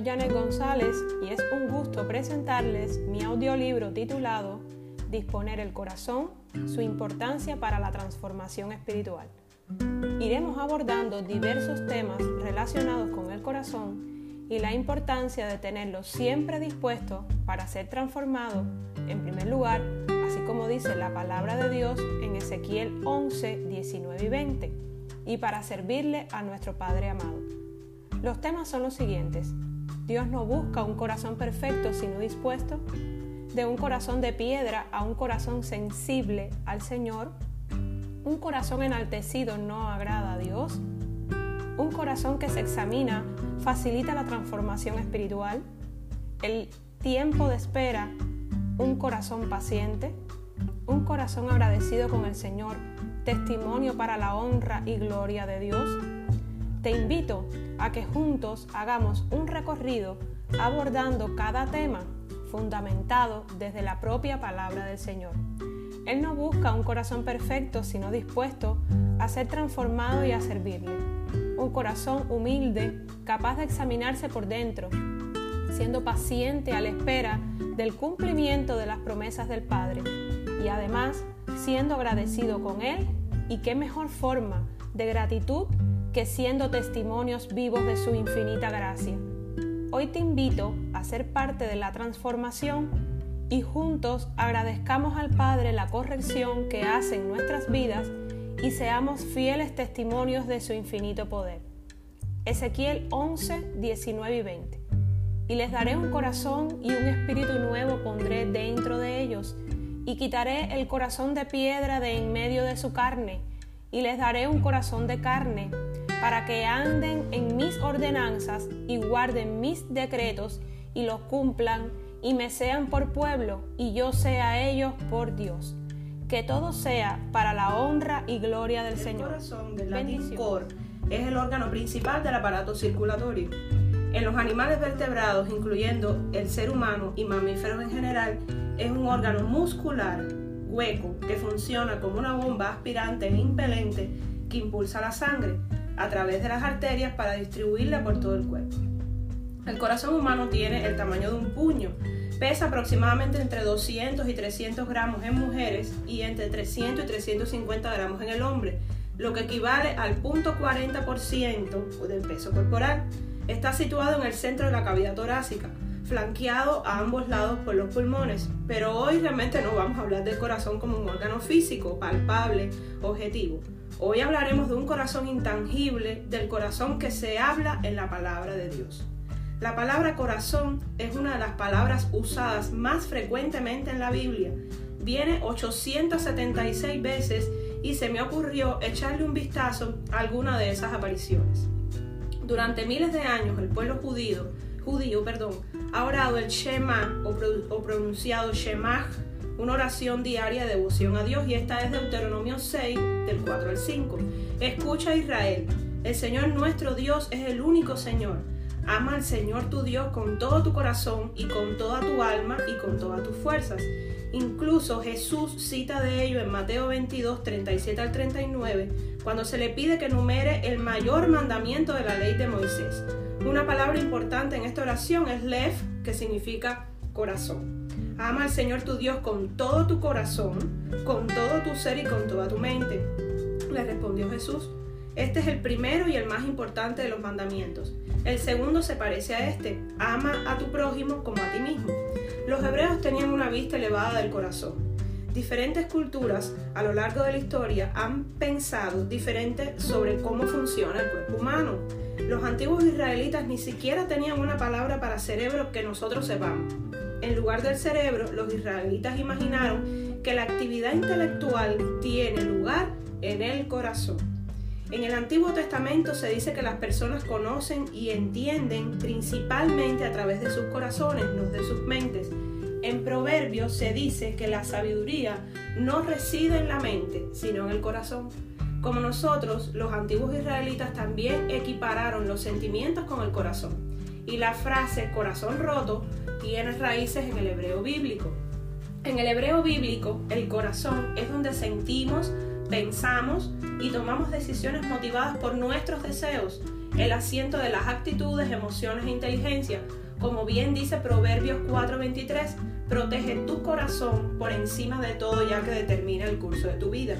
soy Janet González y es un gusto presentarles mi audiolibro titulado Disponer el corazón, su importancia para la transformación espiritual. Iremos abordando diversos temas relacionados con el corazón y la importancia de tenerlo siempre dispuesto para ser transformado, en primer lugar, así como dice la palabra de Dios en Ezequiel 11, 19 y 20, y para servirle a nuestro Padre amado. Los temas son los siguientes. Dios no busca un corazón perfecto, sino dispuesto. De un corazón de piedra a un corazón sensible al Señor. Un corazón enaltecido no agrada a Dios. Un corazón que se examina facilita la transformación espiritual. El tiempo de espera. Un corazón paciente. Un corazón agradecido con el Señor. Testimonio para la honra y gloria de Dios te invito a que juntos hagamos un recorrido abordando cada tema fundamentado desde la propia palabra del Señor. Él no busca un corazón perfecto, sino dispuesto a ser transformado y a servirle. Un corazón humilde, capaz de examinarse por dentro, siendo paciente a la espera del cumplimiento de las promesas del Padre y además siendo agradecido con Él y qué mejor forma de gratitud que siendo testimonios vivos de su infinita gracia. Hoy te invito a ser parte de la transformación y juntos agradezcamos al Padre la corrección que hace en nuestras vidas y seamos fieles testimonios de su infinito poder. Ezequiel 11, 19 y 20. Y les daré un corazón y un espíritu nuevo pondré dentro de ellos, y quitaré el corazón de piedra de en medio de su carne, y les daré un corazón de carne, para que anden en mis ordenanzas y guarden mis decretos y los cumplan y me sean por pueblo y yo sea ellos por Dios. Que todo sea para la honra y gloria del Señor. El corazón del latín cor es el órgano principal del aparato circulatorio. En los animales vertebrados, incluyendo el ser humano y mamíferos en general, es un órgano muscular hueco que funciona como una bomba aspirante e impelente que impulsa la sangre a través de las arterias para distribuirla por todo el cuerpo. El corazón humano tiene el tamaño de un puño, pesa aproximadamente entre 200 y 300 gramos en mujeres y entre 300 y 350 gramos en el hombre, lo que equivale al 0.40% del peso corporal. Está situado en el centro de la cavidad torácica, flanqueado a ambos lados por los pulmones. Pero hoy realmente no vamos a hablar del corazón como un órgano físico, palpable, objetivo. Hoy hablaremos de un corazón intangible, del corazón que se habla en la palabra de Dios. La palabra corazón es una de las palabras usadas más frecuentemente en la Biblia. Viene 876 veces y se me ocurrió echarle un vistazo a alguna de esas apariciones. Durante miles de años el pueblo judío, judío perdón, ha orado el Shema o, pronunciado Shemach una oración diaria de devoción a Dios y esta es Deuteronomio 6 del 4 al 5. Escucha Israel, el Señor nuestro Dios es el único Señor. Ama al Señor tu Dios con todo tu corazón y con toda tu alma y con todas tus fuerzas. Incluso Jesús cita de ello en Mateo 22, 37 al 39, cuando se le pide que numere el mayor mandamiento de la ley de Moisés. Una palabra importante en esta oración es lev, que significa corazón. Ama al Señor tu Dios con todo tu corazón, con todo tu ser y con toda tu mente. Le respondió Jesús. Este es el primero y el más importante de los mandamientos. El segundo se parece a este. Ama a tu prójimo como a ti mismo. Los hebreos tenían una vista elevada del corazón. Diferentes culturas a lo largo de la historia han pensado diferente sobre cómo funciona el cuerpo humano. Los antiguos israelitas ni siquiera tenían una palabra para cerebro que nosotros sepamos. En lugar del cerebro, los israelitas imaginaron que la actividad intelectual tiene lugar en el corazón. En el Antiguo Testamento se dice que las personas conocen y entienden principalmente a través de sus corazones, no de sus mentes. En Proverbios se dice que la sabiduría no reside en la mente, sino en el corazón. Como nosotros, los antiguos israelitas también equipararon los sentimientos con el corazón. Y la frase corazón roto tiene raíces en el hebreo bíblico. En el hebreo bíblico, el corazón es donde sentimos, pensamos y tomamos decisiones motivadas por nuestros deseos. el asiento de las actitudes, emociones e inteligencia. Como bien dice Proverbios 4:23, protege tu corazón por encima de todo ya que determina el curso de tu vida.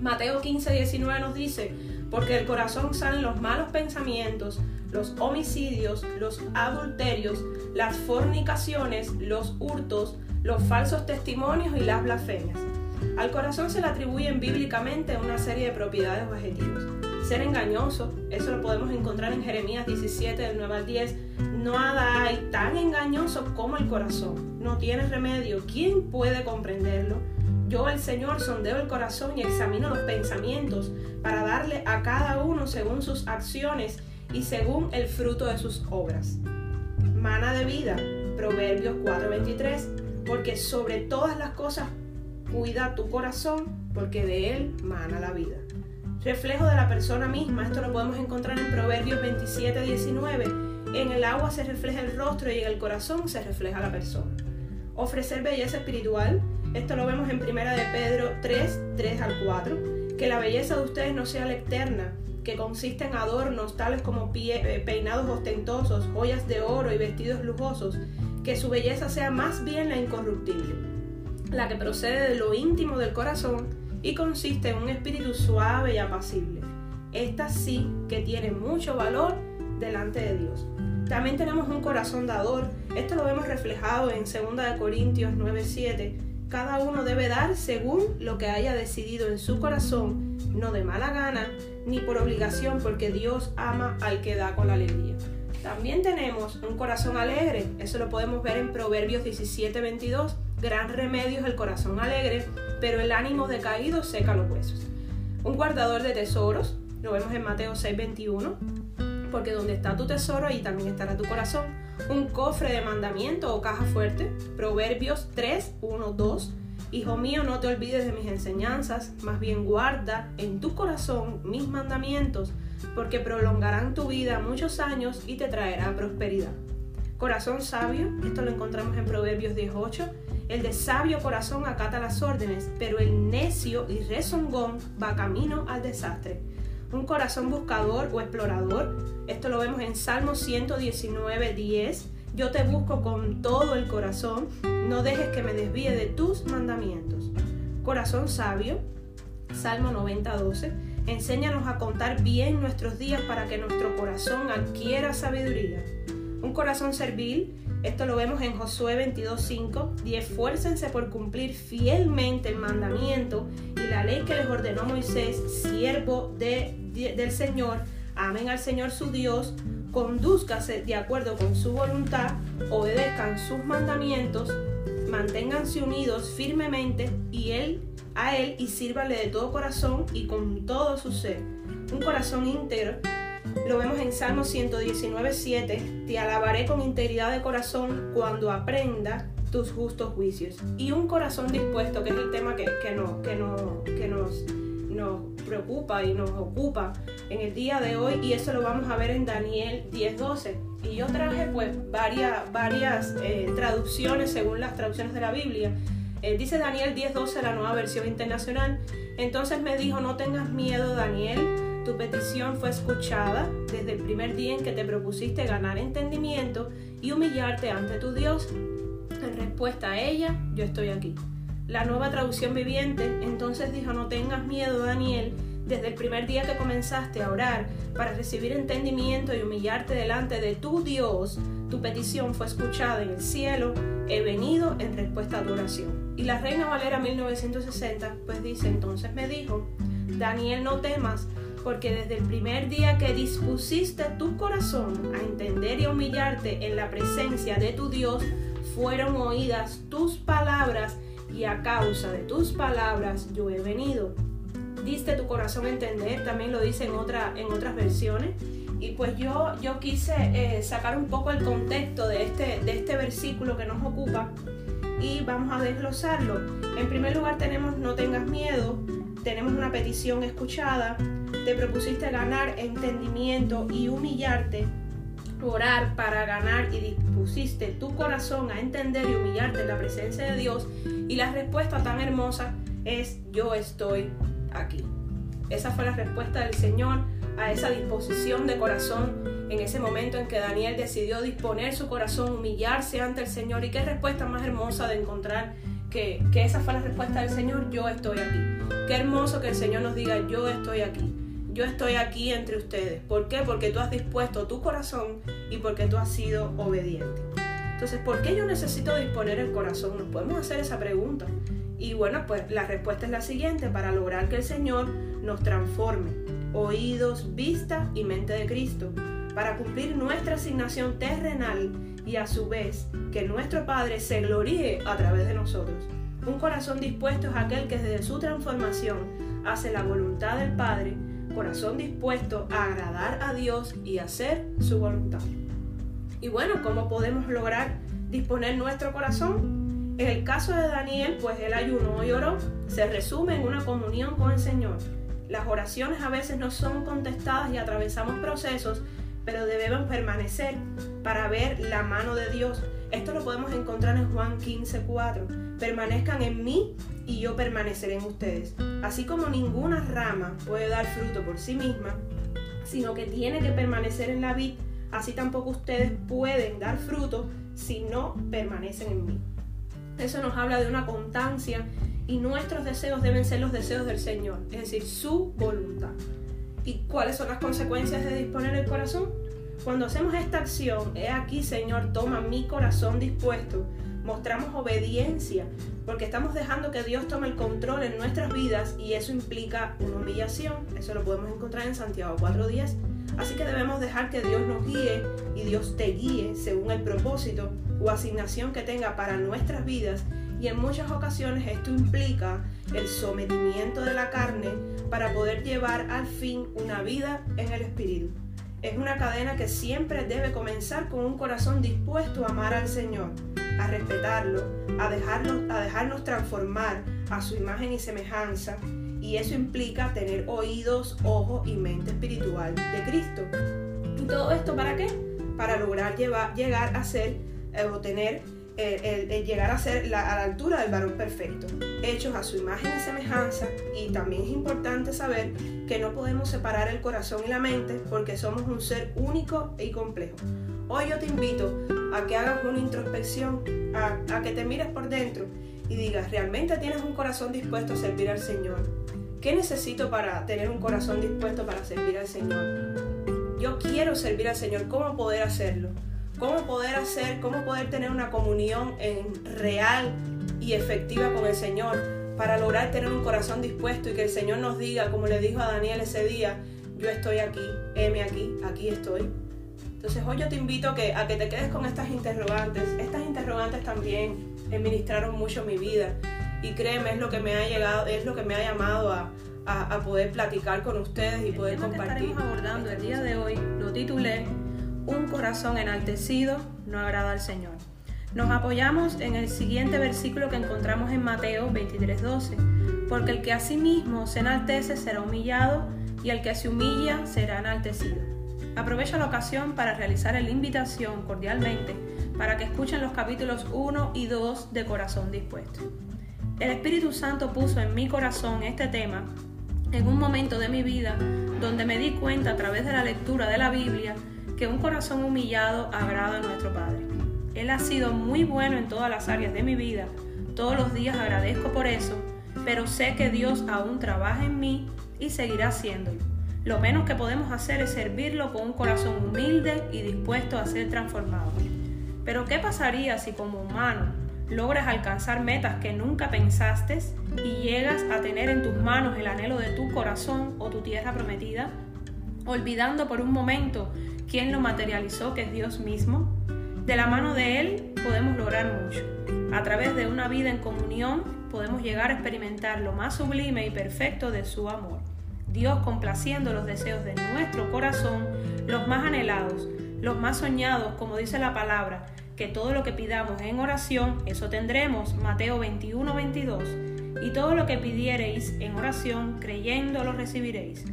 Mateo 15:19 nos dice, porque del corazón salen los malos pensamientos, los homicidios, los adulterios, las fornicaciones, los hurtos, los falsos testimonios y las blasfemias. Al corazón se le atribuyen bíblicamente una serie de propiedades o adjetivos. Ser engañoso, eso lo podemos encontrar en Jeremías 17, del 9 al 10. Nada hay tan engañoso como el corazón. No tiene remedio. ¿Quién puede comprenderlo? Yo, el Señor, sondeo el corazón y examino los pensamientos para darle a cada uno según sus acciones y según el fruto de sus obras. Mana de vida, Proverbios 4:23, porque sobre todas las cosas cuida tu corazón, porque de él mana la vida. Reflejo de la persona misma, esto lo podemos encontrar en Proverbios 27:19. En el agua se refleja el rostro y en el corazón se refleja la persona. Ofrecer belleza espiritual, esto lo vemos en Primera de Pedro 3, 3 al 4. Que la belleza de ustedes no sea la eterna, que consiste en adornos tales como eh, peinados ostentosos, joyas de oro y vestidos lujosos, que su belleza sea más bien la incorruptible, la que procede de lo íntimo del corazón y consiste en un espíritu suave y apacible. Esta sí que tiene mucho valor delante de Dios. También tenemos un corazón dador. Esto lo vemos reflejado en 2 Corintios 9:7 cada uno debe dar según lo que haya decidido en su corazón, no de mala gana ni por obligación, porque Dios ama al que da con alegría. También tenemos un corazón alegre, eso lo podemos ver en Proverbios 17:22. Gran remedio es el corazón alegre, pero el ánimo decaído seca los huesos. Un guardador de tesoros, lo vemos en Mateo 6:21 porque donde está tu tesoro, ahí también estará tu corazón. Un cofre de mandamiento o caja fuerte, Proverbios 3, 1, 2. Hijo mío, no te olvides de mis enseñanzas, más bien guarda en tu corazón mis mandamientos, porque prolongarán tu vida muchos años y te traerá prosperidad. Corazón sabio, esto lo encontramos en Proverbios 18. El de sabio corazón acata las órdenes, pero el necio y rezongón va camino al desastre un corazón buscador o explorador. Esto lo vemos en Salmo 119, 10. Yo te busco con todo el corazón, no dejes que me desvíe de tus mandamientos. Corazón sabio, Salmo 90, 12. Enséñanos a contar bien nuestros días para que nuestro corazón adquiera sabiduría. Un corazón servil, esto lo vemos en Josué 22.5, y esfuércense por cumplir fielmente el mandamiento y la ley que les ordenó Moisés, siervo de, del Señor. Amen al Señor su Dios, conduzcase de acuerdo con su voluntad, obedezcan sus mandamientos, manténganse unidos firmemente y él a él y sírvale de todo corazón y con todo su ser. Un corazón íntegro lo vemos en Salmo 119, 7. Te alabaré con integridad de corazón cuando aprenda tus justos juicios. Y un corazón dispuesto, que es el tema que, que, no, que, no, que nos, nos preocupa y nos ocupa en el día de hoy. Y eso lo vamos a ver en Daniel 10.12. Y yo traje pues varias, varias eh, traducciones según las traducciones de la Biblia. Eh, dice Daniel 10.12, la nueva versión internacional. Entonces me dijo, no tengas miedo, Daniel tu petición fue escuchada desde el primer día en que te propusiste ganar entendimiento y humillarte ante tu Dios. En respuesta a ella, yo estoy aquí. La nueva traducción viviente entonces dijo, no tengas miedo, Daniel, desde el primer día que comenzaste a orar para recibir entendimiento y humillarte delante de tu Dios, tu petición fue escuchada en el cielo, he venido en respuesta a tu oración. Y la Reina Valera 1960 pues dice, entonces me dijo, Daniel, no temas, porque desde el primer día que dispusiste tu corazón a entender y humillarte en la presencia de tu Dios, fueron oídas tus palabras y a causa de tus palabras yo he venido. Diste tu corazón a entender, también lo dice en, otra, en otras versiones. Y pues yo, yo quise eh, sacar un poco el contexto de este, de este versículo que nos ocupa y vamos a desglosarlo. En primer lugar tenemos no tengas miedo, tenemos una petición escuchada, te propusiste ganar entendimiento y humillarte, orar para ganar y dispusiste tu corazón a entender y humillarte en la presencia de Dios y la respuesta tan hermosa es yo estoy aquí. Esa fue la respuesta del Señor a esa disposición de corazón en ese momento en que Daniel decidió disponer su corazón, humillarse ante el Señor. Y qué respuesta más hermosa de encontrar que, que esa fue la respuesta del Señor, yo estoy aquí. Qué hermoso que el Señor nos diga, yo estoy aquí. Yo estoy aquí entre ustedes. ¿Por qué? Porque tú has dispuesto tu corazón y porque tú has sido obediente. Entonces, ¿por qué yo necesito disponer el corazón? Nos podemos hacer esa pregunta. Y bueno, pues la respuesta es la siguiente, para lograr que el Señor nos transforme, oídos, vista y mente de Cristo, para cumplir nuestra asignación terrenal y a su vez que nuestro Padre se gloríe a través de nosotros. Un corazón dispuesto es aquel que desde su transformación hace la voluntad del Padre, corazón dispuesto a agradar a Dios y hacer su voluntad. Y bueno, ¿cómo podemos lograr disponer nuestro corazón? En el caso de Daniel, pues él ayunó y oró, se resume en una comunión con el Señor. Las oraciones a veces no son contestadas y atravesamos procesos, pero debemos permanecer para ver la mano de Dios. Esto lo podemos encontrar en Juan 15:4. Permanezcan en mí y yo permaneceré en ustedes. Así como ninguna rama puede dar fruto por sí misma, sino que tiene que permanecer en la vid, así tampoco ustedes pueden dar fruto si no permanecen en mí. Eso nos habla de una constancia y nuestros deseos deben ser los deseos del Señor, es decir, su voluntad. ¿Y cuáles son las consecuencias de disponer el corazón? Cuando hacemos esta acción, he aquí, Señor, toma mi corazón dispuesto, mostramos obediencia, porque estamos dejando que Dios tome el control en nuestras vidas y eso implica una humillación. Eso lo podemos encontrar en Santiago 4.10. Así que debemos dejar que Dios nos guíe y Dios te guíe según el propósito o asignación que tenga para nuestras vidas. Y en muchas ocasiones esto implica el sometimiento de la carne para poder llevar al fin una vida en el Espíritu. Es una cadena que siempre debe comenzar con un corazón dispuesto a amar al Señor, a respetarlo, a dejarnos, a dejarnos transformar a su imagen y semejanza y eso implica tener oídos, ojos y mente espiritual de Cristo. ¿Y todo esto para qué? Para lograr llegar a ser eh, o tener el, llegar a ser a la altura del varón perfecto, hechos a su imagen y semejanza, y también es importante saber que no podemos separar el corazón y la mente porque somos un ser único y complejo. Hoy yo te invito a que hagas una introspección, a, que te mires por dentro y digas, ¿realmente tienes un corazón dispuesto a servir al Señor? ¿Qué necesito para tener un corazón dispuesto para servir al Señor? Yo quiero servir al Señor, ¿cómo poder hacerlo? ¿Cómo poder hacer, cómo poder tener una comunión en real y efectiva con el Señor para lograr tener un corazón dispuesto y que el Señor nos diga, como le dijo a Daniel ese día, yo estoy aquí, heme aquí, aquí estoy. Entonces hoy yo te invito que, a que te quedes con estas interrogantes. Estas interrogantes también administraron mucho mi vida y créeme, es lo que me ha llegado, es lo que me ha llamado a, poder platicar con ustedes y poder compartir. Que estaremos abordando el día de hoy lo titulé Un corazón enaltecido no agrada al Señor. Nos apoyamos en el siguiente versículo que encontramos en Mateo 23:12, porque el que a sí mismo se enaltece será humillado y el que se humilla será enaltecido. Aprovecho la ocasión para realizar la invitación cordialmente para que escuchen los capítulos 1 y 2 de Corazón Dispuesto. El Espíritu Santo puso en mi corazón este tema en un momento de mi vida donde me di cuenta a través de la lectura de la Biblia que un corazón humillado agrada a nuestro Padre. Él ha sido muy bueno en todas las áreas de mi vida, todos los días agradezco por eso, pero sé que Dios aún trabaja en mí y seguirá haciéndolo. Lo menos que podemos hacer es servirlo con un corazón humilde y dispuesto a ser transformado. Pero ¿qué pasaría si como humano logras alcanzar metas que nunca pensaste y llegas a tener en tus manos el anhelo de tu corazón o tu tierra prometida, olvidando por un momento quién lo materializó, que es Dios mismo. De la mano de Él podemos lograr mucho. A través de una vida en comunión podemos llegar a experimentar lo más sublime y perfecto de su amor. Dios complaciendo los deseos de nuestro corazón, los más anhelados, los más soñados, como dice la palabra, que todo lo que pidamos en oración, eso tendremos. Mateo 21, 22. Y todo lo que pidiereis en oración, creyendo, lo recibiréis.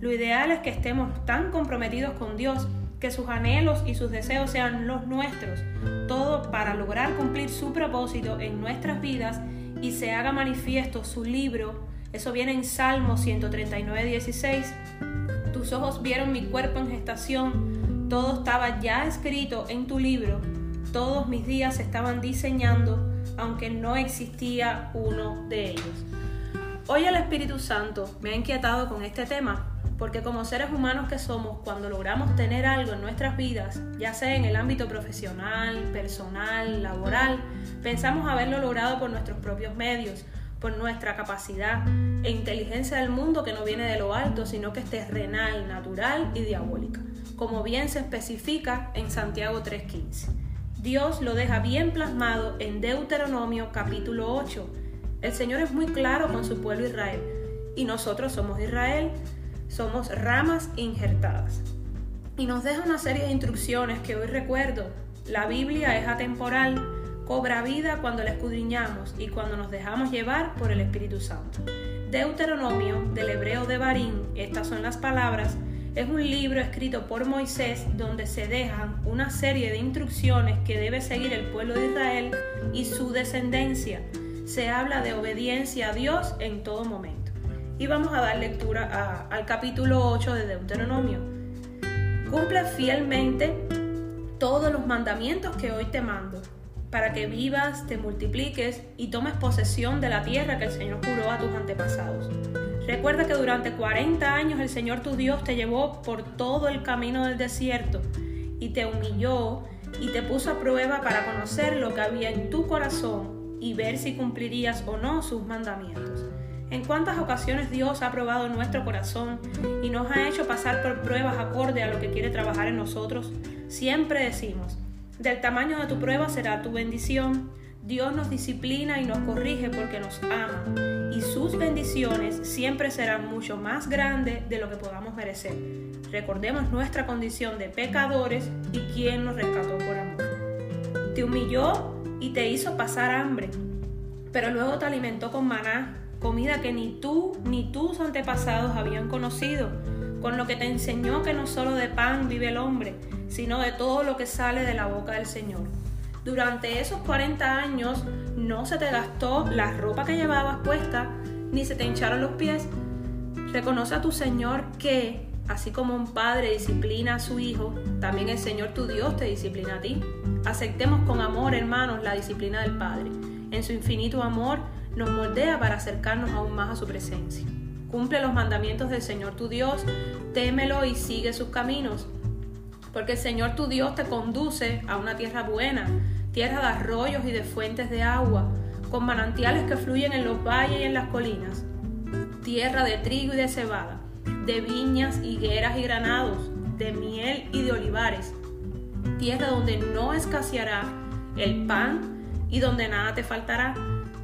Lo ideal es que estemos tan comprometidos con Dios que sus anhelos y sus deseos sean los nuestros, todo para lograr cumplir su propósito en nuestras vidas y se haga manifiesto su libro. Eso viene en Salmo 139, 16 tus ojos vieron mi cuerpo en gestación, todo estaba ya escrito en tu libro, todos mis días estaban diseñando, aunque no existía uno de ellos. Hoy el Espíritu Santo me ha inquietado con este tema, porque como seres humanos que somos, cuando logramos tener algo en nuestras vidas, ya sea en el ámbito profesional, personal, laboral, pensamos haberlo logrado por nuestros propios medios, por nuestra capacidad e inteligencia del mundo que no viene de lo alto, sino que es terrenal, natural y diabólica, como bien se especifica en Santiago 3.15. Dios lo deja bien plasmado en Deuteronomio capítulo 8. El Señor es muy claro con su pueblo Israel y nosotros somos Israel, somos ramas injertadas. Y nos deja una serie de instrucciones que hoy recuerdo. La Biblia es atemporal, cobra vida cuando la escudriñamos y cuando nos dejamos llevar por el Espíritu Santo. Deuteronomio, del hebreo de Barín, estas son las palabras, es un libro escrito por Moisés donde se dejan una serie de instrucciones que debe seguir el pueblo de Israel y su descendencia. Se habla de obediencia a Dios en todo momento y vamos a dar lectura al capítulo 8 de Deuteronomio. Cumple fielmente todos los mandamientos que hoy te mando, para que vivas, te multipliques y tomes posesión de la tierra que el Señor juró a tus antepasados. Recuerda que durante 40 años el Señor tu Dios te llevó por todo el camino del desierto y te humilló y te puso a prueba para conocer lo que había en tu corazón y ver si cumplirías o no sus mandamientos. En cuántas ocasiones Dios ha probado nuestro corazón y nos ha hecho pasar por pruebas acorde a lo que quiere trabajar en nosotros. Siempre decimos, del tamaño de tu prueba será tu bendición. Dios nos disciplina y nos corrige porque nos ama y sus bendiciones siempre serán mucho más grandes de lo que podamos merecer. Recordemos nuestra condición de pecadores y quién nos rescató por amor. Te humilló y te hizo pasar hambre, pero luego te alimentó con maná comida que ni tú ni tus antepasados habían conocido, con lo que te enseñó que no solo de pan vive el hombre, sino de todo lo que sale de la boca del Señor. Durante esos 40 años no se te gastó la ropa que llevabas puesta, ni se te hincharon los pies. Reconoce a tu Señor que, así como un padre disciplina a su hijo, también el Señor tu Dios te disciplina a ti. Aceptemos con amor, hermanos, la disciplina del Padre. En su infinito amor, nos moldea para acercarnos aún más a su presencia. Cumple los mandamientos del Señor tu Dios, témelo y sigue sus caminos, porque el Señor tu Dios te conduce a una tierra buena, tierra de arroyos y de fuentes de agua, con manantiales que fluyen en los valles y en las colinas, tierra de trigo y de cebada, de viñas, higueras y granados, de miel y de olivares, tierra donde no escaseará el pan y donde nada te faltará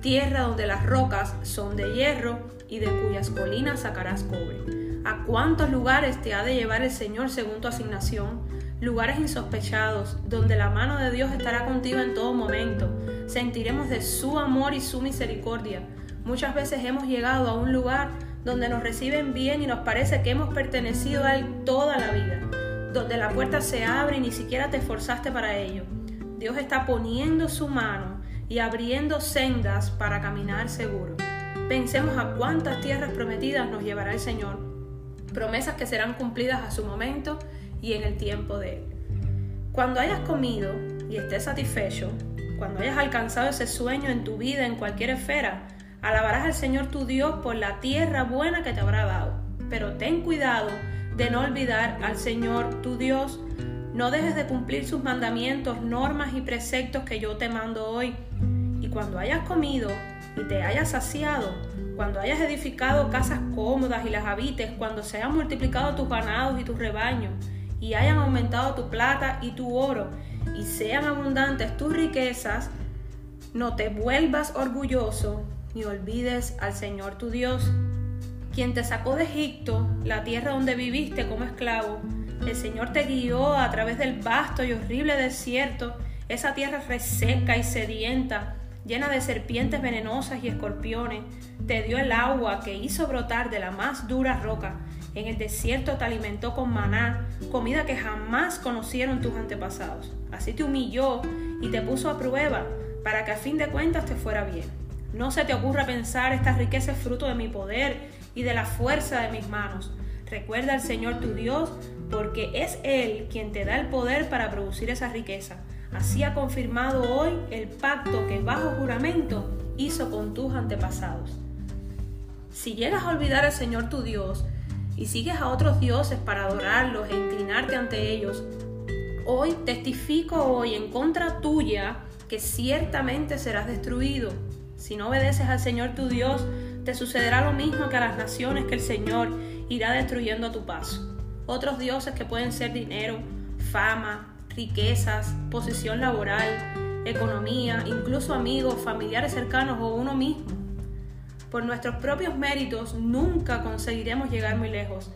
tierra donde las rocas son de hierro y de cuyas colinas sacarás cobre. ¿A cuántos lugares te ha de llevar el Señor según tu asignación? Lugares insospechados, donde la mano de Dios estará contigo en todo momento. Sentiremos de su amor y su misericordia. Muchas veces hemos llegado a un lugar donde nos reciben bien y nos parece que hemos pertenecido a Él toda la vida, donde la puerta se abre y ni siquiera te esforzaste para ello. Dios está poniendo su mano y abriendo sendas para caminar seguro. Pensemos a cuántas tierras prometidas nos llevará el Señor, promesas que serán cumplidas a su momento y en el tiempo de Él. Cuando hayas comido y estés satisfecho, cuando hayas alcanzado ese sueño en tu vida, en cualquier esfera, alabarás al Señor tu Dios por la tierra buena que te habrá dado. Pero ten cuidado de no olvidar al Señor tu Dios. No dejes de cumplir sus mandamientos, normas y preceptos que yo te mando hoy cuando hayas comido y te hayas saciado, cuando hayas edificado casas cómodas y las habites, cuando se hayan multiplicado tus ganados y tus rebaños, y hayan aumentado tu plata y tu oro, y sean abundantes tus riquezas, no te vuelvas orgulloso ni olvides al Señor tu Dios, quien te sacó de Egipto, la tierra donde viviste como esclavo. El Señor te guió a través del vasto y horrible desierto, esa tierra reseca y sedienta, llena de serpientes venenosas y escorpiones, te dio el agua que hizo brotar de la más dura roca. En el desierto te alimentó con maná, comida que jamás conocieron tus antepasados. Así te humilló y te puso a prueba para que a fin de cuentas te fuera bien. No se te ocurra pensar esta riqueza es fruto de mi poder y de la fuerza de mis manos. Recuerda al Señor tu Dios, porque es Él quien te da el poder para producir esa riqueza. Así ha confirmado hoy el pacto que bajo juramento hizo con tus antepasados. Si llegas a olvidar al Señor tu Dios y sigues a otros dioses para adorarlos e inclinarte ante ellos, hoy testifico hoy en contra tuya que ciertamente serás destruido. Si no obedeces al Señor tu Dios, te sucederá lo mismo que a las naciones que el Señor irá destruyendo a tu paso. Otros dioses que pueden ser dinero, fama, riquezas, posición laboral, economía, incluso amigos, familiares cercanos o uno mismo. Por nuestros propios méritos nunca conseguiremos llegar muy lejos.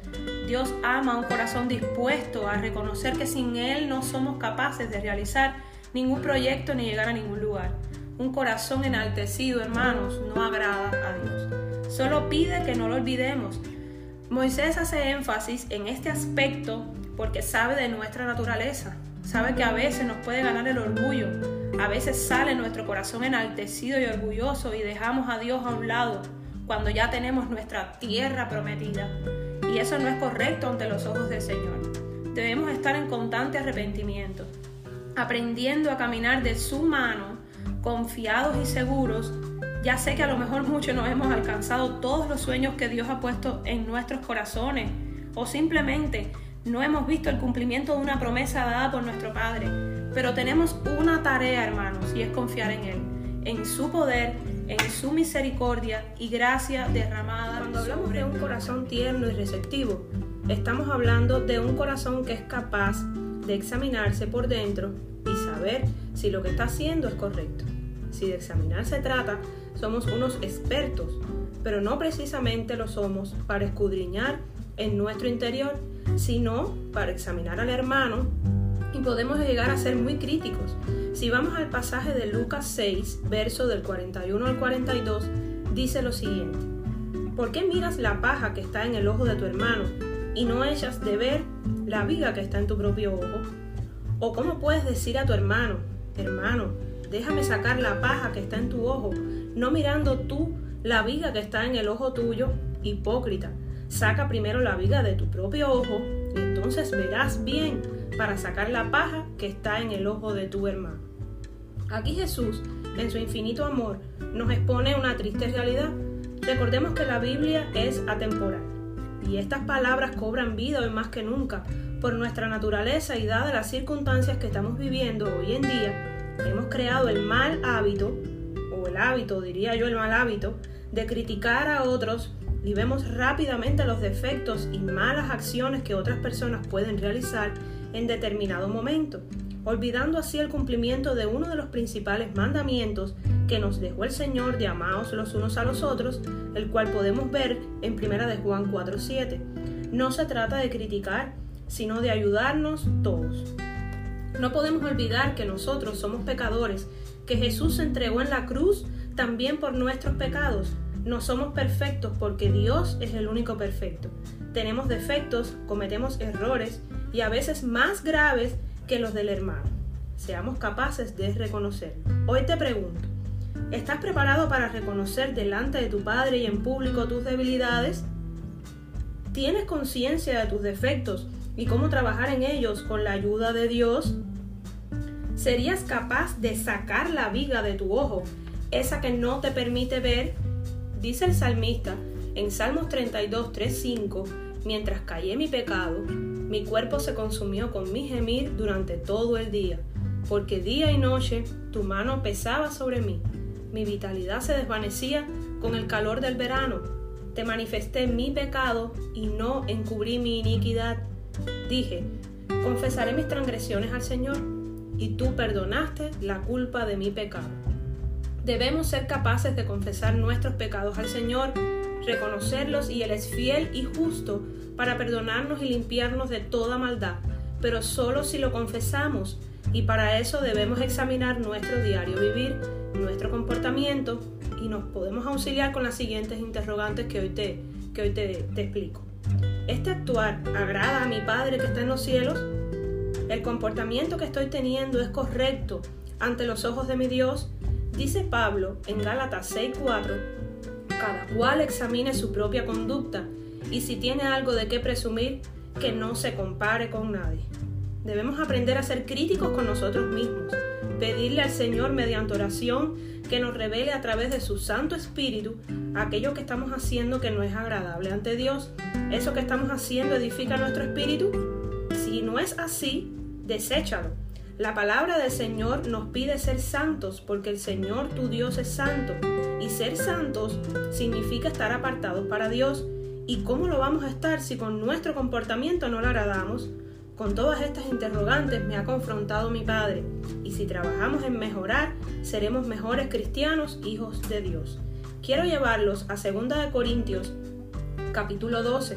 Dios ama un corazón dispuesto a reconocer que sin Él no somos capaces de realizar ningún proyecto ni llegar a ningún lugar. Un corazón enaltecido, hermanos, no agrada a Dios. Solo pide que no lo olvidemos. Moisés hace énfasis en este aspecto porque sabe de nuestra naturaleza. Sabe que a veces nos puede ganar el orgullo. A veces sale nuestro corazón enaltecido y orgulloso y dejamos a Dios a un lado cuando ya tenemos nuestra tierra prometida. Y eso no es correcto ante los ojos del Señor. Debemos estar en constante arrepentimiento, aprendiendo a caminar de su mano confiados y seguros, ya sé que a lo mejor muchos no hemos alcanzado todos los sueños que Dios ha puesto en nuestros corazones o simplemente no hemos visto el cumplimiento de una promesa dada por nuestro Padre, pero tenemos una tarea, hermanos, y es confiar en Él, en su poder, en su misericordia y gracia derramada. Cuando hablamos de un corazón tierno y receptivo, estamos hablando de un corazón que es capaz de examinarse por dentro y saber si lo que está haciendo es correcto. Si de examinar se trata, somos unos expertos, pero no precisamente lo somos para escudriñar en nuestro interior, sino para examinar al hermano y podemos llegar a ser muy críticos. Si vamos al pasaje de Lucas 6, verso del 41 al 42, dice lo siguiente. ¿Por qué miras la paja que está en el ojo de tu hermano y no echas de ver la viga que está en tu propio ojo? ¿O cómo puedes decir a tu hermano, hermano, déjame sacar la paja que está en tu ojo, no mirando tú la viga que está en el ojo tuyo, hipócrita? Saca primero la viga de tu propio ojo y entonces verás bien para sacar la paja que está en el ojo de tu hermano. Aquí Jesús, en su infinito amor, nos expone una triste realidad. Recordemos que la Biblia es atemporal y estas palabras cobran vida hoy más que nunca por nuestra naturaleza y dadas las circunstancias que estamos viviendo hoy en día, hemos creado el mal hábito, o el hábito, diría yo el mal hábito, de criticar a otros y vemos rápidamente los defectos y malas acciones que otras personas pueden realizar en determinado momento, olvidando así el cumplimiento de uno de los principales mandamientos que nos dejó el Señor de amaos los unos a los otros, el cual podemos ver en 1 de Juan 4:7. No se trata de criticar sino de ayudarnos todos. No podemos olvidar que nosotros somos pecadores, que Jesús se entregó en la cruz también por nuestros pecados. No somos perfectos porque Dios es el único perfecto. Tenemos defectos, cometemos errores y a veces más graves que los del hermano. Seamos capaces de reconocerlo. Hoy te pregunto, ¿estás preparado para reconocer delante de tu Padre y en público tus debilidades? ¿Tienes conciencia de tus defectos y cómo trabajar en ellos con la ayuda de Dios, serías capaz de sacar la viga de tu ojo, esa que no te permite ver, dice el salmista en Salmos 32, 3, 5, mientras callé mi pecado, mi cuerpo se consumió con mi gemir durante todo el día, porque día y noche tu mano pesaba sobre mí, mi vitalidad se desvanecía con el calor del verano, te manifesté mi pecado y no encubrí mi iniquidad. Dije, confesaré mis transgresiones al Señor, y tú perdonaste la culpa de mi pecado. Debemos ser capaces de confesar nuestros pecados al Señor, reconocerlos y Él es fiel y justo para perdonarnos y limpiarnos de toda maldad, pero solo si lo confesamos y para eso debemos examinar nuestro diario vivir, nuestro comportamiento y nos podemos auxiliar con las siguientes interrogantes que hoy te, que hoy te explico. ¿Este actuar agrada a mi Padre que está en los cielos? ¿El comportamiento que estoy teniendo es correcto ante los ojos de mi Dios? Dice Pablo en Gálatas 6:4, cada cual examine su propia conducta y si tiene algo de qué presumir, que no se compare con nadie. Debemos aprender a ser críticos con nosotros mismos, pedirle al Señor mediante oración que nos revele a través de su Santo Espíritu aquello que estamos haciendo que no es agradable ante Dios. ¿Eso que estamos haciendo edifica nuestro espíritu? Si no es así, deséchalo. La palabra del Señor nos pide ser santos porque el Señor tu Dios es santo y ser santos significa estar apartados para Dios. ¿Y cómo lo vamos a estar si con nuestro comportamiento no le agradamos? Con todas estas interrogantes me ha confrontado mi Padre, y si trabajamos en mejorar, seremos mejores cristianos, hijos de Dios. Quiero llevarlos a 2 Corintios capítulo 12.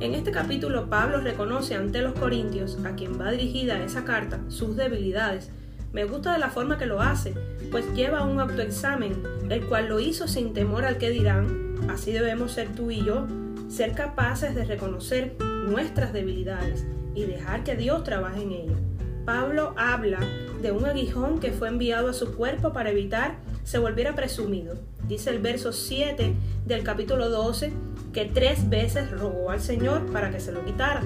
En este capítulo Pablo reconoce ante los corintios, a quien va dirigida esa carta, sus debilidades. Me gusta de la forma que lo hace, pues lleva un autoexamen, el cual lo hizo sin temor al que dirán. Así debemos ser tú y yo, ser capaces de reconocer nuestras debilidades y dejar que Dios trabaje en ella. Pablo habla de un aguijón que fue enviado a su cuerpo para evitar se volviera presumido. Dice el verso 7 del capítulo 12 que tres veces rogó al Señor para que se lo quitara.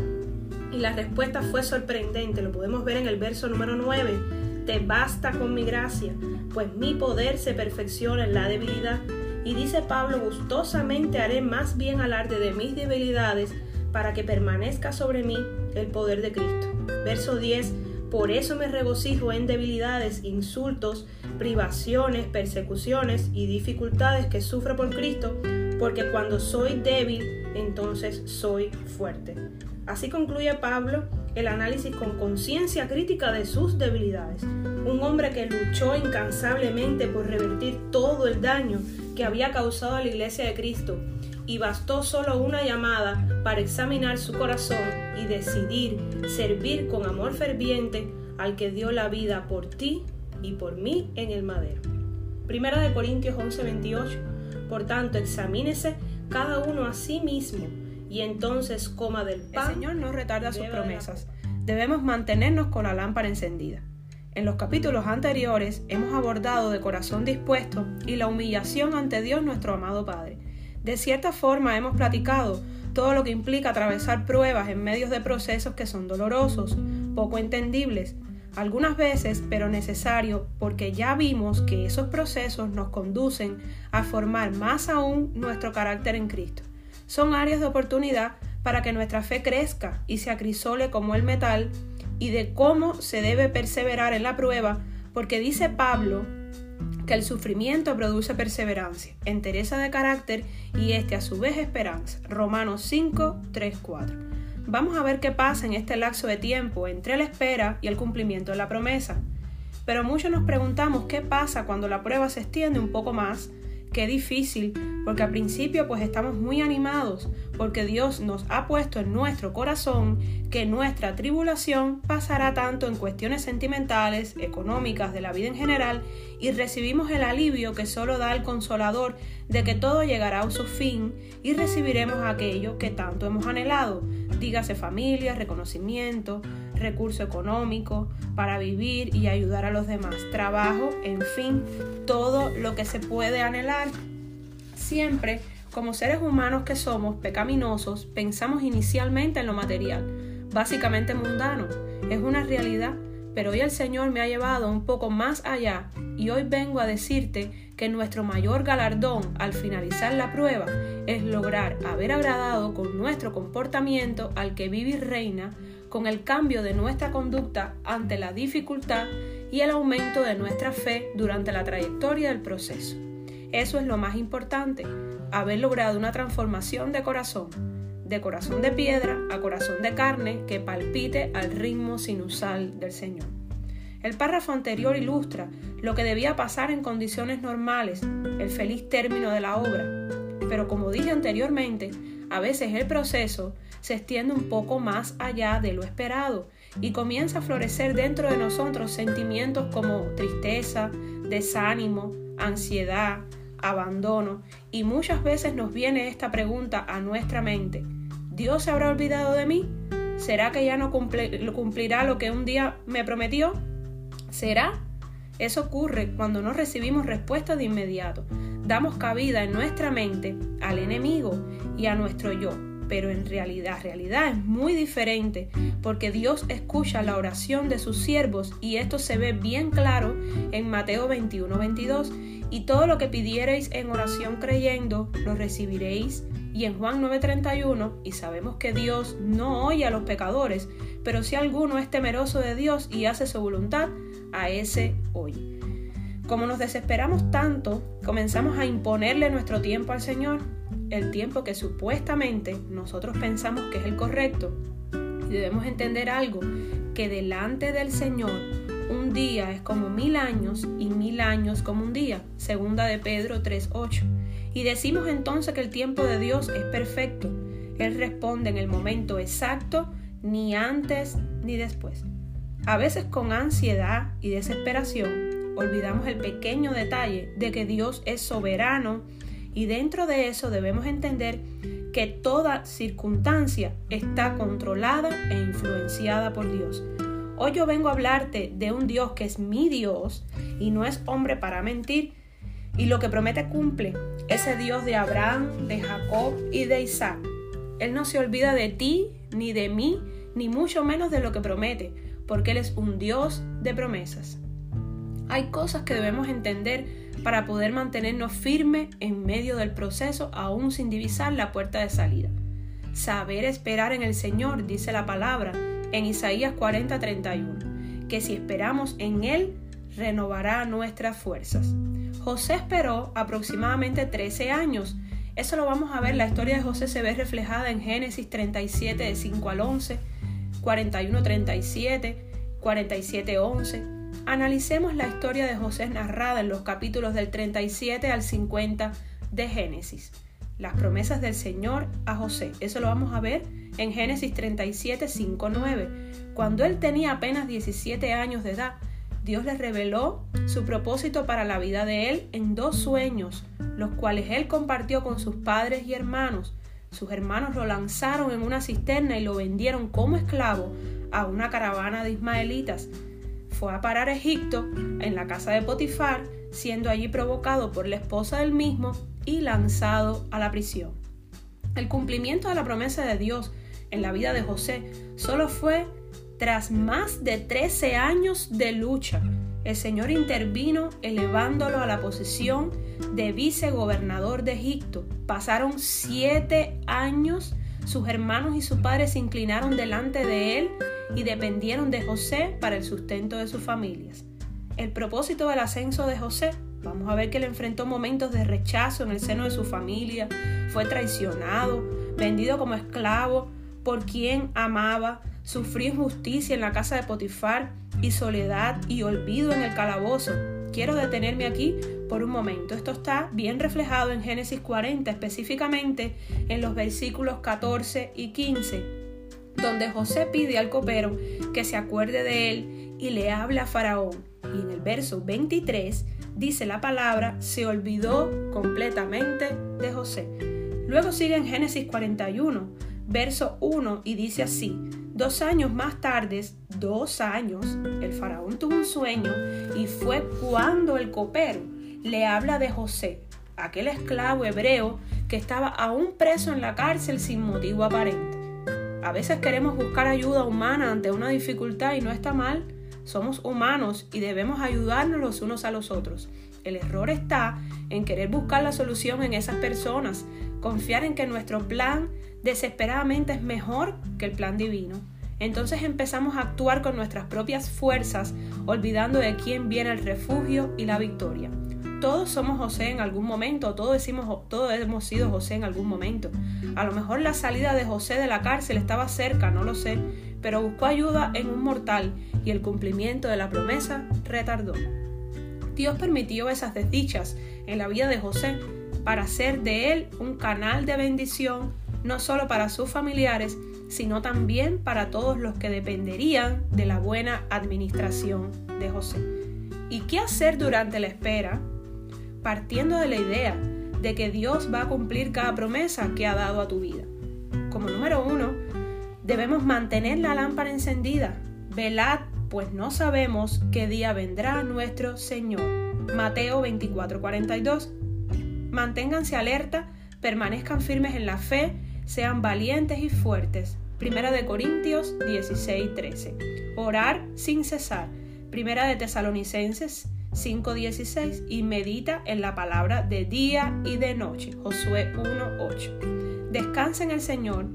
Y la respuesta fue sorprendente, lo podemos ver en el verso número 9. Te basta con mi gracia, pues mi poder se perfecciona en la debilidad. Y dice Pablo, gustosamente haré más bien alarde de mis debilidades para que permanezca sobre mí el poder de Cristo. Verso 10. Por eso me regocijo en debilidades, insultos, privaciones, persecuciones y dificultades que sufro por Cristo, porque cuando soy débil, entonces soy fuerte. Así concluye Pablo el análisis con conciencia crítica de sus debilidades. Un hombre que luchó incansablemente por revertir todo el daño que había causado a la iglesia de Cristo y bastó solo una llamada para examinar su corazón y decidir servir con amor ferviente al que dio la vida por ti y por mí en el madero. Primera de Corintios 11:28. Por tanto, examínese cada uno a sí mismo y entonces coma del pan. El Señor no retarda sus promesas. Debemos mantenernos con la lámpara encendida. En los capítulos anteriores hemos abordado de corazón dispuesto y la humillación ante Dios nuestro amado Padre. De cierta forma hemos platicado todo lo que implica atravesar pruebas en medio de procesos que son dolorosos, poco entendibles, algunas veces, pero necesario porque ya vimos que esos procesos nos conducen a formar más aún nuestro carácter en Cristo. Son áreas de oportunidad para que nuestra fe crezca y se acrisole como el metal y de cómo se debe perseverar en la prueba, porque dice Pablo que el sufrimiento produce perseverancia, entereza de carácter y este a su vez esperanza. Romanos 5, 3, 4. Vamos a ver qué pasa en este lapso de tiempo entre la espera y el cumplimiento de la promesa. Pero muchos nos preguntamos qué pasa cuando la prueba se extiende un poco más Qué difícil, porque al principio pues estamos muy animados, porque Dios nos ha puesto en nuestro corazón que nuestra tribulación pasará tanto en cuestiones sentimentales, económicas, de la vida en general, y recibimos el alivio que solo da el consolador de que todo llegará a su fin y recibiremos aquello que tanto hemos anhelado, dígase familia, reconocimiento, recurso económico para vivir y ayudar a los demás, trabajo, en fin, todo lo que se puede anhelar. Siempre, como seres humanos que somos pecaminosos, pensamos inicialmente en lo material, básicamente mundano. Es una realidad, pero hoy el Señor me ha llevado un poco más allá y hoy vengo a decirte que nuestro mayor galardón al finalizar la prueba es lograr haber agradado con nuestro comportamiento al que vive y reina con el cambio de nuestra conducta ante la dificultad y el aumento de nuestra fe durante la trayectoria del proceso. Eso es lo más importante, haber logrado una transformación de corazón, de corazón de piedra a corazón de carne que palpite al ritmo sinusal del Señor. El párrafo anterior ilustra lo que debía pasar en condiciones normales, el feliz término de la obra. Pero como dije anteriormente, a veces el proceso se extiende un poco más allá de lo esperado y comienza a florecer dentro de nosotros sentimientos como tristeza, desánimo, ansiedad, abandono y muchas veces nos viene esta pregunta a nuestra mente. ¿Dios se habrá olvidado de mí? ¿Será que ya no cumplirá lo que un día me prometió? ¿Será? Eso ocurre cuando no recibimos respuesta de inmediato. Damos cabida en nuestra mente al enemigo y a nuestro yo pero en realidad, realidad es muy diferente porque Dios escucha la oración de sus siervos y esto se ve bien claro en Mateo 21, 22. Y todo lo que pidiereis en oración creyendo, lo recibiréis. Y en Juan 9:31, y sabemos que Dios no oye a los pecadores, pero si alguno es temeroso de Dios y hace su voluntad, a ese oye. Como nos desesperamos tanto, comenzamos a imponerle nuestro tiempo al Señor, el tiempo que supuestamente nosotros pensamos que es el correcto. Y debemos entender algo, que delante del Señor un día es como mil años y mil años como un día, segunda de Pedro 3.8. Y decimos entonces que el tiempo de Dios es perfecto. Él responde en el momento exacto, ni antes ni después. A veces con ansiedad y desesperación olvidamos el pequeño detalle de que Dios es soberano y dentro de eso debemos entender que toda circunstancia está controlada e influenciada por Dios. Hoy yo vengo a hablarte de un Dios que es mi Dios y no es hombre para mentir y lo que promete cumple. Ese Dios de Abraham, de Jacob y de Isaac. Él no se olvida de ti ni de mí, ni mucho menos de lo que promete, porque Él es un Dios de promesas. Hay cosas que debemos entender para poder mantenernos firmes en medio del proceso aún sin divisar la puerta de salida. Saber esperar en el Señor, dice la palabra en Isaías 40:31, que si esperamos en Él, renovará nuestras fuerzas. José esperó aproximadamente 13 años. Eso lo vamos a ver, la historia de José se ve reflejada en Génesis 37 de 5 al 11, 41:37, 47:11 Analicemos la historia de José narrada en los capítulos del 37 al 50 de Génesis. Las promesas del Señor a José. Eso lo vamos a ver en Génesis 37, 5, 9. Cuando él tenía apenas 17 años de edad, Dios le reveló su propósito para la vida de él en dos sueños, los cuales él compartió con sus padres y hermanos. Sus hermanos lo lanzaron en una cisterna y lo vendieron como esclavo a una caravana de ismaelitas fue a parar a Egipto en la casa de Potifar, siendo allí provocado por la esposa del mismo y lanzado a la prisión. El cumplimiento de la promesa de Dios en la vida de José solo fue tras más de 13 años de lucha. El Señor intervino elevándolo a la posición de vicegobernador de Egipto. Pasaron siete años, sus hermanos y su padre se inclinaron delante de él y dependieron de José para el sustento de sus familias. El propósito del ascenso de José, vamos a ver que él enfrentó momentos de rechazo en el seno de su familia, fue traicionado, vendido como esclavo por quien amaba, sufrió injusticia en la casa de Potifar y soledad y olvido en el calabozo. Quiero detenerme aquí por un momento. Esto está bien reflejado en Génesis 40, específicamente en los versículos 14 y 15 donde José pide al copero que se acuerde de él y le habla a Faraón. Y en el verso 23 dice la palabra, se olvidó completamente de José. Luego sigue en Génesis 41, verso 1 y dice así, dos años más tarde, dos años, el faraón tuvo un sueño y fue cuando el copero le habla de José, aquel esclavo hebreo que estaba aún preso en la cárcel sin motivo aparente. A veces queremos buscar ayuda humana ante una dificultad y no está mal. Somos humanos y debemos ayudarnos los unos a los otros. El error está en querer buscar la solución en esas personas, confiar en que nuestro plan desesperadamente es mejor que el plan divino. Entonces empezamos a actuar con nuestras propias fuerzas, olvidando de quién viene el refugio y la victoria. Todos somos José en algún momento, todos, decimos, todos hemos sido José en algún momento. A lo mejor la salida de José de la cárcel estaba cerca, no lo sé, pero buscó ayuda en un mortal y el cumplimiento de la promesa retardó. Dios permitió esas desdichas en la vida de José para hacer de él un canal de bendición, no solo para sus familiares, sino también para todos los que dependerían de la buena administración de José. ¿Y qué hacer durante la espera? Partiendo de la idea de que Dios va a cumplir cada promesa que ha dado a tu vida. Como número uno, debemos mantener la lámpara encendida. Velad, pues no sabemos qué día vendrá nuestro Señor. Mateo 24:42. Manténganse alerta, permanezcan firmes en la fe, sean valientes y fuertes. Primera de Corintios 16, 13. Orar sin cesar. Primera de Tesalonicenses 5:16 y medita en la palabra de día y de noche. Josué 1:8. Descansa en el Señor,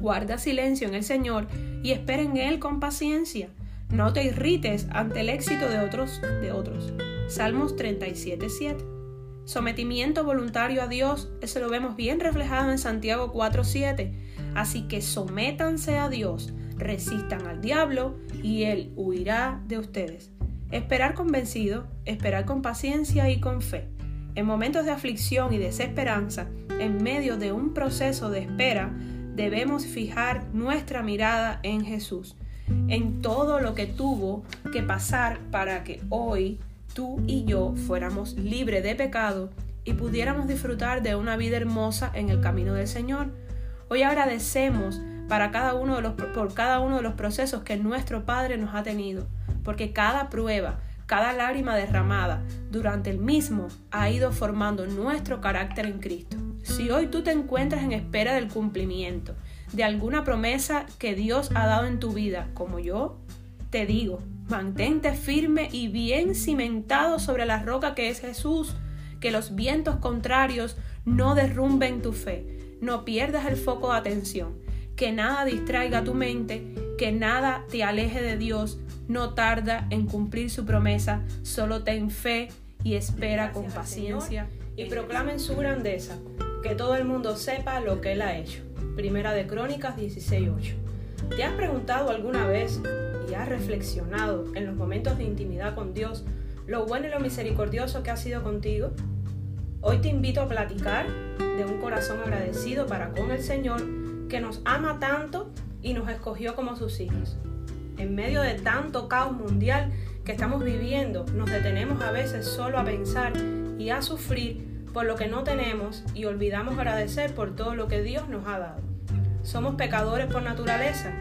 guarda silencio en el Señor y espera en Él con paciencia. No te irrites ante el éxito de otros de otros. Salmos 37:7. Sometimiento voluntario a Dios, eso lo vemos bien reflejado en Santiago 4:7. Así que sométanse a Dios, resistan al diablo y él huirá de ustedes. Esperar convencido, esperar con paciencia y con fe. En momentos de aflicción y desesperanza, en medio de un proceso de espera, debemos fijar nuestra mirada en Jesús, en todo lo que tuvo que pasar para que hoy tú y yo fuéramos libres de pecado y pudiéramos disfrutar de una vida hermosa en el camino del Señor. Hoy agradecemos para cada uno de los, por cada uno de los procesos que nuestro Padre nos ha tenido. Porque cada prueba, cada lágrima derramada durante el mismo ha ido formando nuestro carácter en Cristo. Si hoy tú te encuentras en espera del cumplimiento de alguna promesa que Dios ha dado en tu vida, como yo, te digo, mantente firme y bien cimentado sobre la roca que es Jesús, que los vientos contrarios no derrumben tu fe, no pierdas el foco de atención, que nada distraiga tu mente, que nada te aleje de Dios, no tarda en cumplir su promesa, solo ten fe y espera con paciencia y proclama en su grandeza, que todo el mundo sepa lo que Él ha hecho. Primera de Crónicas 16.8. ¿Te has preguntado alguna vez y has reflexionado en los momentos de intimidad con Dios lo bueno y lo misericordioso que ha sido contigo? Hoy te invito a platicar de un corazón agradecido para con el Señor que nos ama tanto y nos escogió como sus hijos en medio de tanto caos mundial que estamos viviendo, nos detenemos a veces solo a pensar y a sufrir por lo que no tenemos y olvidamos agradecer por todo lo que Dios nos ha dado. Somos pecadores por naturaleza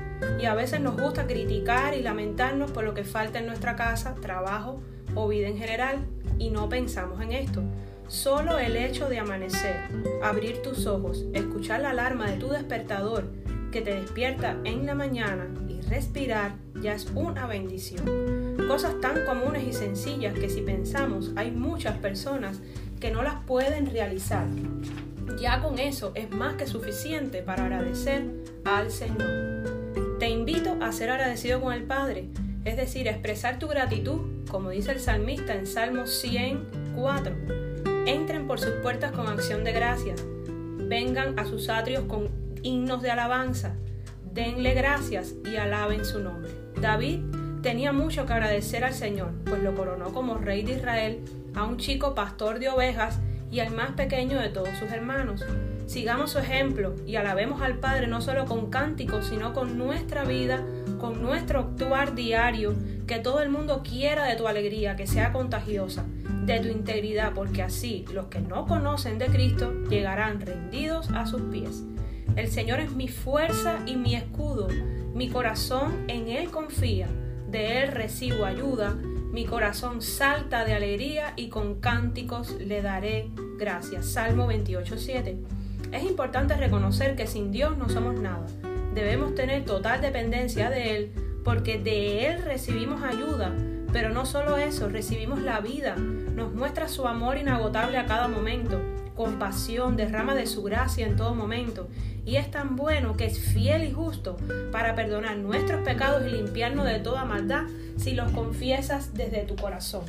y a veces nos gusta criticar y lamentarnos por lo que falta en nuestra casa, trabajo o vida en general y no pensamos en esto. Solo el hecho de amanecer, abrir tus ojos, escuchar la alarma de tu despertador que te despierta en la mañana y respirar ya es una bendición. Cosas tan comunes y sencillas que si pensamos hay muchas personas que no las pueden realizar. Ya con eso es más que suficiente para agradecer al Señor. Te invito a ser agradecido con el Padre, es decir, expresar tu gratitud, como dice el salmista en Salmo 104. Entren por sus puertas con acción de gracias, vengan a sus atrios con himnos de alabanza, denle gracias y alaben su nombre. David tenía mucho que agradecer al Señor, pues lo coronó como rey de Israel a un chico pastor de ovejas y al más pequeño de todos sus hermanos. Sigamos su ejemplo y alabemos al Padre no solo con cánticos, sino con nuestra vida, con nuestro actuar diario, que todo el mundo quiera de tu alegría, que sea contagiosa, de tu integridad, porque así los que no conocen de Cristo llegarán rendidos a sus pies. El Señor es mi fuerza y mi escudo. Mi corazón en Él confía. De Él recibo ayuda. Mi corazón salta de alegría y con cánticos le daré gracias. Salmo 28.7. Es importante reconocer que sin Dios no somos nada. Debemos tener total dependencia de Él porque de Él recibimos ayuda. Pero no solo eso, recibimos la vida. Nos muestra su amor inagotable a cada momento compasión, derrama de su gracia en todo momento. Y es tan bueno que es fiel y justo para perdonar nuestros pecados y limpiarnos de toda maldad si los confiesas desde tu corazón.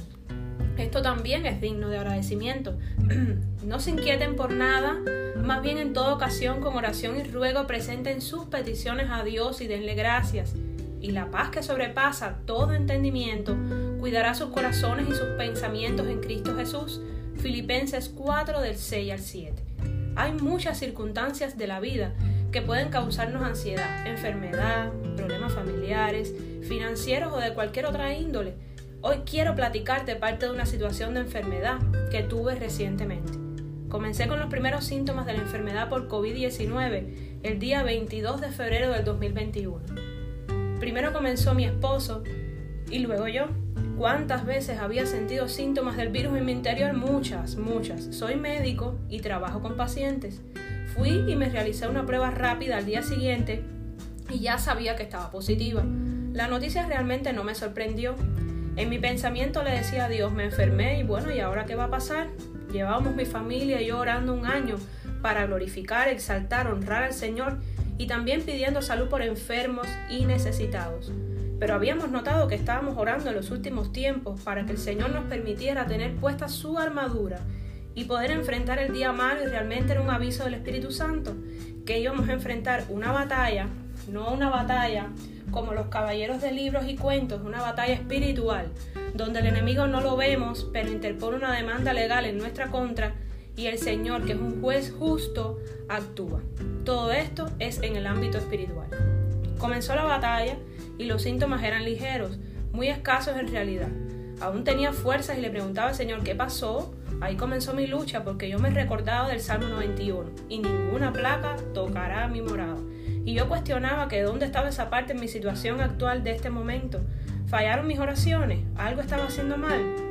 Esto también es digno de agradecimiento. no se inquieten por nada, más bien en toda ocasión con oración y ruego presenten sus peticiones a Dios y denle gracias. Y la paz que sobrepasa todo entendimiento cuidará sus corazones y sus pensamientos en Cristo Jesús. Filipenses 4 del 6 al 7. Hay muchas circunstancias de la vida que pueden causarnos ansiedad, enfermedad, problemas familiares, financieros o de cualquier otra índole. Hoy quiero platicarte parte de una situación de enfermedad que tuve recientemente. Comencé con los primeros síntomas de la enfermedad por COVID-19 el día 22 de febrero del 2021. Primero comenzó mi esposo y luego yo. ¿Cuántas veces había sentido síntomas del virus en mi interior? Muchas, muchas. Soy médico y trabajo con pacientes. Fui y me realicé una prueba rápida al día siguiente y ya sabía que estaba positiva. La noticia realmente no me sorprendió. En mi pensamiento le decía a Dios, me enfermé y bueno, ¿y ahora qué va a pasar? Llevábamos mi familia y yo orando un año para glorificar, exaltar, honrar al Señor y también pidiendo salud por enfermos y necesitados. Pero habíamos notado que estábamos orando en los últimos tiempos para que el Señor nos permitiera tener puesta su armadura y poder enfrentar el día malo y realmente era un aviso del Espíritu Santo que íbamos a enfrentar una batalla, no una batalla como los caballeros de libros y cuentos, una batalla espiritual, donde el enemigo no lo vemos, pero interpone una demanda legal en nuestra contra y el Señor, que es un juez justo, actúa. Todo esto es en el ámbito espiritual. Comenzó la batalla y los síntomas eran ligeros, muy escasos en realidad. Aún tenía fuerzas y le preguntaba al Señor qué pasó. Ahí comenzó mi lucha porque yo me recordaba del Salmo 91 y ninguna placa tocará mi morada. Y yo cuestionaba que dónde estaba esa parte en mi situación actual de este momento. ¿Fallaron mis oraciones? ¿Algo estaba haciendo mal?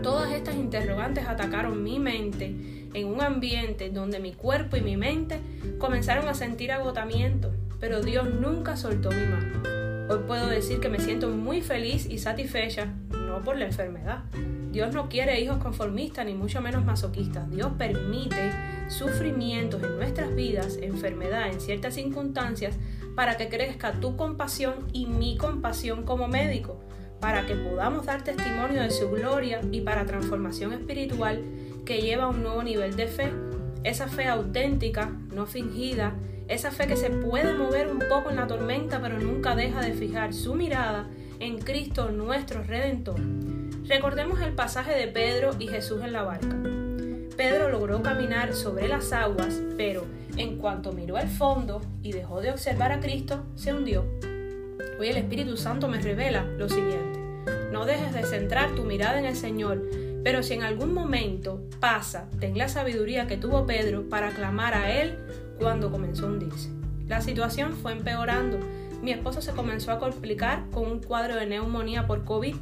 Todas estas interrogantes atacaron mi mente en un ambiente donde mi cuerpo y mi mente comenzaron a sentir agotamiento, pero Dios nunca soltó mi mano. Hoy puedo decir que me siento muy feliz y satisfecha, no por la enfermedad. Dios no quiere hijos conformistas ni mucho menos masoquistas. Dios permite sufrimientos en nuestras vidas, enfermedad en ciertas circunstancias, para que crezca tu compasión y mi compasión como médico, para que podamos dar testimonio de su gloria y para transformación espiritual que lleva a un nuevo nivel de fe. Esa fe auténtica, no fingida, esa fe que se puede mover un poco en la tormenta pero nunca deja de fijar su mirada en Cristo nuestro Redentor. Recordemos el pasaje de Pedro y Jesús en la barca. Pedro logró caminar sobre las aguas, pero en cuanto miró al fondo y dejó de observar a Cristo, se hundió. Hoy el Espíritu Santo me revela lo siguiente. No dejes de centrar tu mirada en el Señor, pero si en algún momento pasa, ten la sabiduría que tuvo Pedro para clamar a Él cuando comenzó a hundirse. La situación fue empeorando. Mi esposo se comenzó a complicar con un cuadro de neumonía por COVID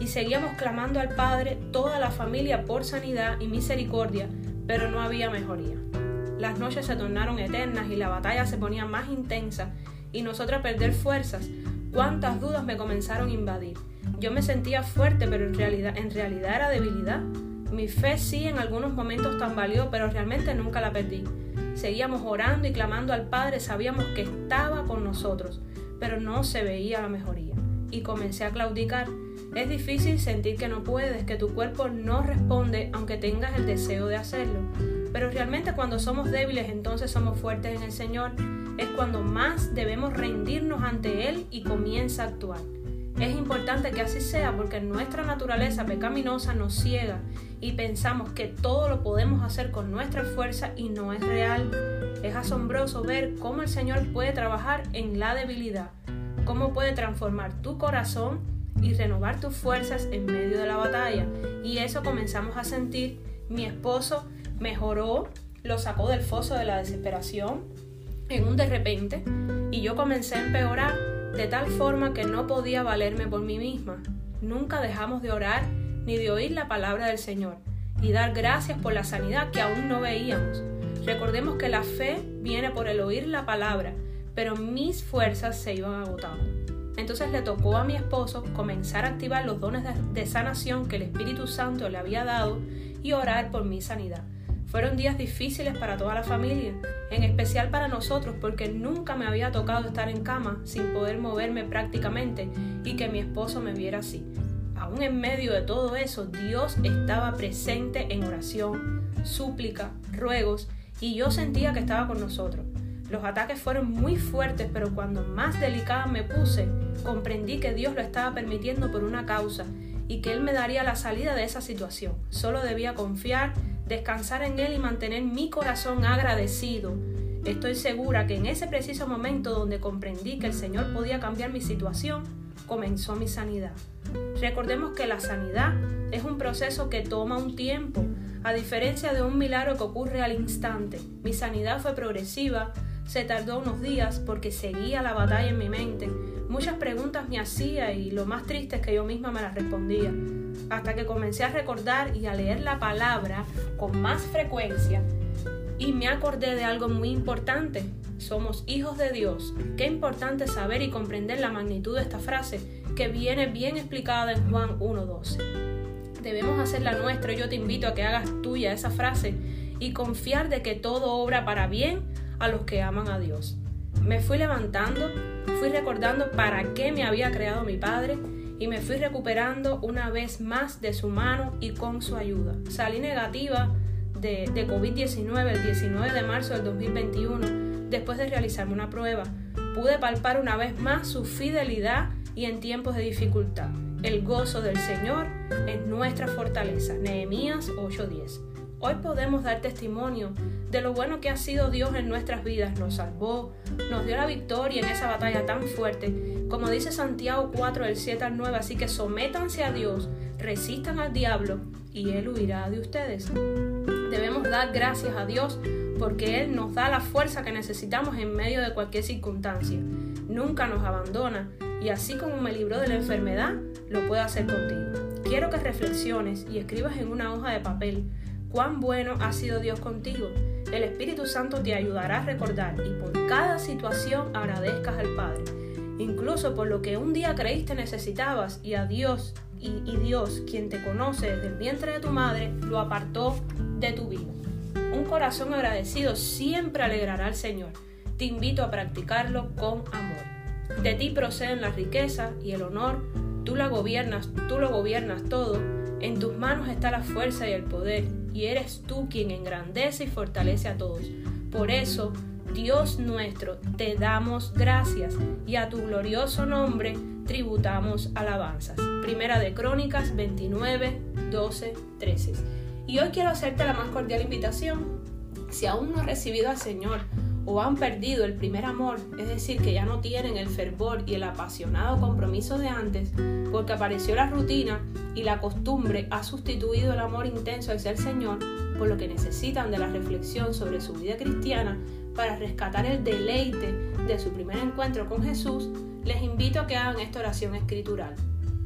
y seguíamos clamando al Padre, toda la familia, por sanidad y misericordia, pero no había mejoría. Las noches se tornaron eternas y la batalla se ponía más intensa y nosotros perder fuerzas. Cuántas dudas me comenzaron a invadir. Yo me sentía fuerte, pero en realidad, en realidad era debilidad. Mi fe sí en algunos momentos tambaleó, pero realmente nunca la perdí. Seguíamos orando y clamando al Padre, sabíamos que estaba con nosotros, pero no se veía la mejoría. Y comencé a claudicar. Es difícil sentir que no puedes, que tu cuerpo no responde aunque tengas el deseo de hacerlo. Pero realmente cuando somos débiles entonces somos fuertes en el Señor. Es cuando más debemos rendirnos ante Él y comienza a actuar. Es importante que así sea porque nuestra naturaleza pecaminosa nos ciega y pensamos que todo lo podemos hacer con nuestra fuerza y no es real. Es asombroso ver cómo el Señor puede trabajar en la debilidad, cómo puede transformar tu corazón y renovar tus fuerzas en medio de la batalla. Y eso comenzamos a sentir. Mi esposo mejoró, lo sacó del foso de la desesperación en un de repente y yo comencé a empeorar de tal forma que no podía valerme por mí misma. Nunca dejamos de orar ni de oír la palabra del Señor y dar gracias por la sanidad que aún no veíamos. Recordemos que la fe viene por el oír la palabra, pero mis fuerzas se iban agotando. Entonces le tocó a mi esposo comenzar a activar los dones de, sanación que el Espíritu Santo le había dado y orar por mi sanidad. Fueron días difíciles para toda la familia, en especial para nosotros porque nunca me había tocado estar en cama sin poder moverme prácticamente y que mi esposo me viera así. Aún en medio de todo eso, Dios estaba presente en oración, súplica, ruegos y yo sentía que estaba con nosotros. Los ataques fueron muy fuertes, pero cuando más delicada me puse, comprendí que Dios lo estaba permitiendo por una causa y que Él me daría la salida de esa situación. Solo debía confiar descansar en Él y mantener mi corazón agradecido. Estoy segura que en ese preciso momento donde comprendí que el Señor podía cambiar mi situación, comenzó mi sanidad. Recordemos que la sanidad es un proceso que toma un tiempo, a diferencia de un milagro que ocurre al instante. Mi sanidad fue progresiva, Se tardó unos días porque seguía la batalla en mi mente. Muchas preguntas me hacía y lo más triste es que yo misma me las respondía. Hasta que comencé a recordar y a leer la palabra con más frecuencia y me acordé de algo muy importante. Somos hijos de Dios. Qué importante saber y comprender la magnitud de esta frase que viene bien explicada en Juan 1.12. Debemos hacerla nuestra y yo te invito a que hagas tuya esa frase y confiar de que todo obra para bien a los que aman a Dios. Me fui levantando, fui recordando para qué me había creado mi Padre y me fui recuperando una vez más de su mano y con su ayuda. Salí negativa de, de COVID-19 el 19 de marzo del 2021 después de realizarme una prueba. Pude palpar una vez más su fidelidad y en tiempos de dificultad. El gozo del Señor es nuestra fortaleza. Nehemías 8:10. Hoy podemos dar testimonio de lo bueno que ha sido Dios en nuestras vidas. Nos salvó, nos dio la victoria en esa batalla tan fuerte. Como dice Santiago 4, del 7 al 9, así que sométanse a Dios, resistan al diablo y Él huirá de ustedes. Debemos dar gracias a Dios porque Él nos da la fuerza que necesitamos en medio de cualquier circunstancia. Nunca nos abandona y así como me libró de la enfermedad, lo puede hacer contigo. Quiero que reflexiones y escribas en una hoja de papel cuán bueno ha sido Dios contigo. El Espíritu Santo te ayudará a recordar y por cada situación agradezcas al Padre, incluso por lo que un día creíste necesitabas y a Dios y, Dios, quien te conoce desde el vientre de tu madre, lo apartó de tu vida. Un corazón agradecido siempre alegrará al Señor. Te invito a practicarlo con amor. De ti proceden la riqueza y el honor. Tú la gobiernas, tú lo gobiernas todo. En tus manos está la fuerza y el poder y eres tú quien engrandece y fortalece a todos. Por eso, Dios nuestro, te damos gracias y a tu glorioso nombre tributamos alabanzas. Primera de Crónicas 29, 12, 13. Y hoy quiero hacerte la más cordial invitación. Si aún no has recibido al Señor o han perdido el primer amor, es decir, que ya no tienen el fervor y el apasionado compromiso de antes, porque apareció la rutina y la costumbre ha sustituido el amor intenso hacia el Señor, por lo que necesitan de la reflexión sobre su vida cristiana para rescatar el deleite de su primer encuentro con Jesús, les invito a que hagan esta oración escritural.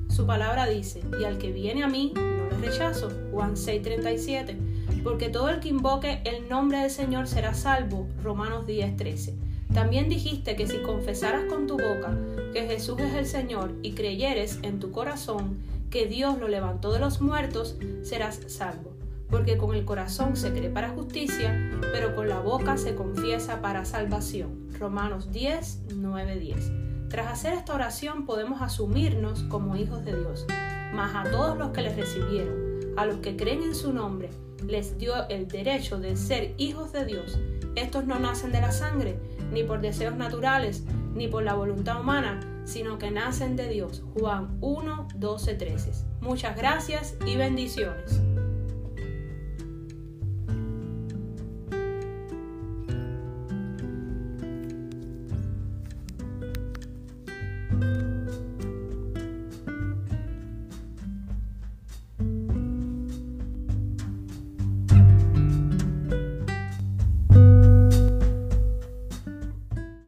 Su palabra dice, y al que viene a mí, no le rechazo, Juan 6:37 porque todo el que invoque el nombre del Señor será salvo. Romanos 10:13. También dijiste que si confesaras con tu boca que Jesús es el Señor y creyeres en tu corazón que Dios lo levantó de los muertos, serás salvo. Porque con el corazón se cree para justicia, pero con la boca se confiesa para salvación. Romanos 10, 10. Tras hacer esta oración podemos asumirnos como hijos de Dios, mas a todos los que les recibieron, a los que creen en su nombre, les dio el derecho de ser hijos de Dios. Estos no nacen de la sangre, ni por deseos naturales, ni por la voluntad humana, sino que nacen de Dios. Juan 1, 12, 13. Muchas gracias y bendiciones.